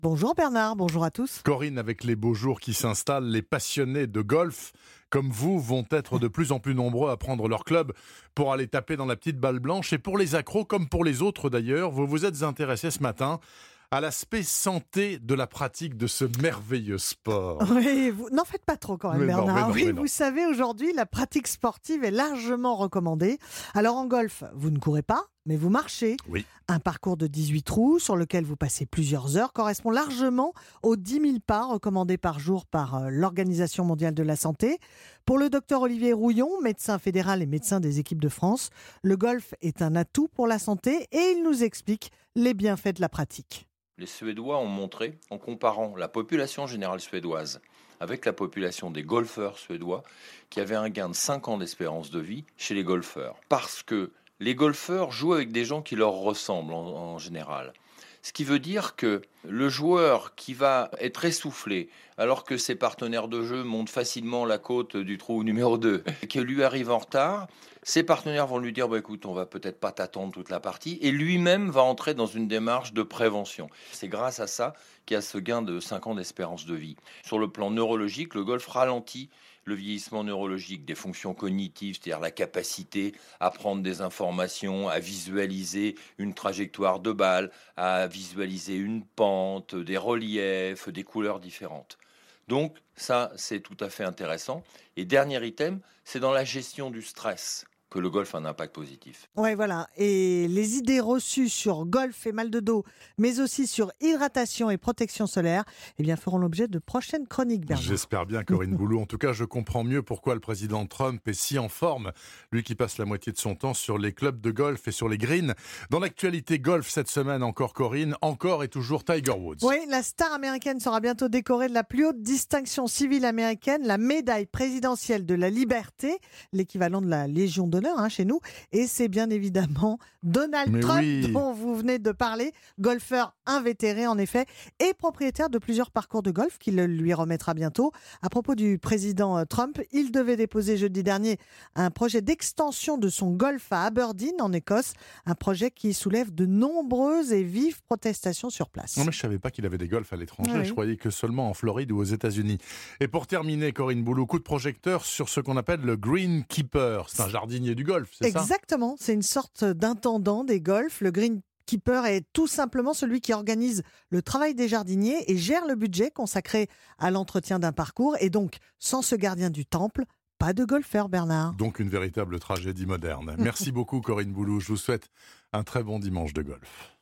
Bonjour Bernard, bonjour à tous. Corinne, avec les beaux jours qui s'installent, les passionnés de golf comme vous vont être de plus en plus nombreux à prendre leur club pour aller taper dans la petite balle blanche. Et pour les accros, comme pour les autres d'ailleurs, vous vous êtes intéressé ce matin à l'aspect santé de la pratique de ce merveilleux sport. Oui, vous n'en faites pas trop quand même, Bernard. oui, vous savez, aujourd'hui, la pratique sportive est largement recommandée. Alors en golf, vous ne courez pas, mais vous marchez. Oui. Un parcours de 18 trous sur lequel vous passez plusieurs heures correspond largement aux 10 000 pas recommandés par jour par euh, l'Organisation mondiale de la santé. Pour le docteur Olivier Rouillon, médecin fédéral et médecin des équipes de France, le golf est un atout pour la santé et il nous explique les bienfaits de la pratique les Suédois ont montré, en comparant la population générale suédoise avec la population des golfeurs suédois, qu'il y avait un gain de 5 ans d'espérance de vie chez les golfeurs. Parce que les golfeurs jouent avec des gens qui leur ressemblent en, général. Ce qui veut dire que le joueur qui va être essoufflé alors que ses partenaires de jeu montent facilement la côte du trou numéro 2 et que lui arrive en retard, ses partenaires vont lui dire bah, écoute, on va peut-être pas t'attendre toute la partie et lui-même va entrer dans une démarche de prévention. C'est grâce à ça qu'il y a ce gain de 5 ans d'espérance de vie. Sur le plan neurologique, le golf ralentit le vieillissement neurologique des fonctions cognitives, c'est-à-dire la capacité à prendre des informations, à visualiser une trajectoire de balle, à visualiser une pente, des reliefs, des couleurs différentes. Donc ça, c'est tout à fait intéressant. Et dernier item, c'est dans la gestion du stress que le golf a un impact positif. Oui, voilà. Et les idées reçues sur golf et mal de dos, mais aussi sur hydratation et protection solaire, eh bien, feront l'objet de prochaines chroniques, Bernard. J'espère bien, Corinne Boulou. En tout cas, je comprends mieux pourquoi le président Trump est si en forme, lui qui passe la moitié de son temps sur les clubs de golf et sur les greens. Dans l'actualité golf cette semaine, encore Corinne, encore et toujours Tiger Woods. Oui, la star américaine sera bientôt décorée de la plus haute distinction civile américaine, la médaille présidentielle de la liberté, l'équivalent de la Légion de Hein, chez nous. Et c'est bien évidemment Donald Trump dont vous venez de parler, golfeur invétéré en effet, et propriétaire de plusieurs parcours de golf qu'il lui remettra bientôt. À propos du président euh, Trump, il devait déposer jeudi dernier un projet d'extension de son golf à Aberdeen en Écosse, un projet qui soulève de nombreuses et vives protestations sur place. Non mais je savais pas qu'il avait des golfs à l'étranger, je croyais que seulement en Floride ou aux États-Unis. Et pour terminer, Corinne Boulou, coup de projecteur sur ce qu'on appelle le Greenkeeper. C'est un jardinier du golf, c'est ça? Exactement, c'est une sorte d'intendant des golfs. Le greenkeeper est tout simplement celui qui organise le travail des jardiniers et gère le budget consacré à l'entretien d'un parcours. Et donc, sans ce gardien du temple, pas de golfeur, Bernard. Donc une véritable tragédie moderne. Merci beaucoup, Corinne Boulou. Je vous souhaite un très bon dimanche de golf.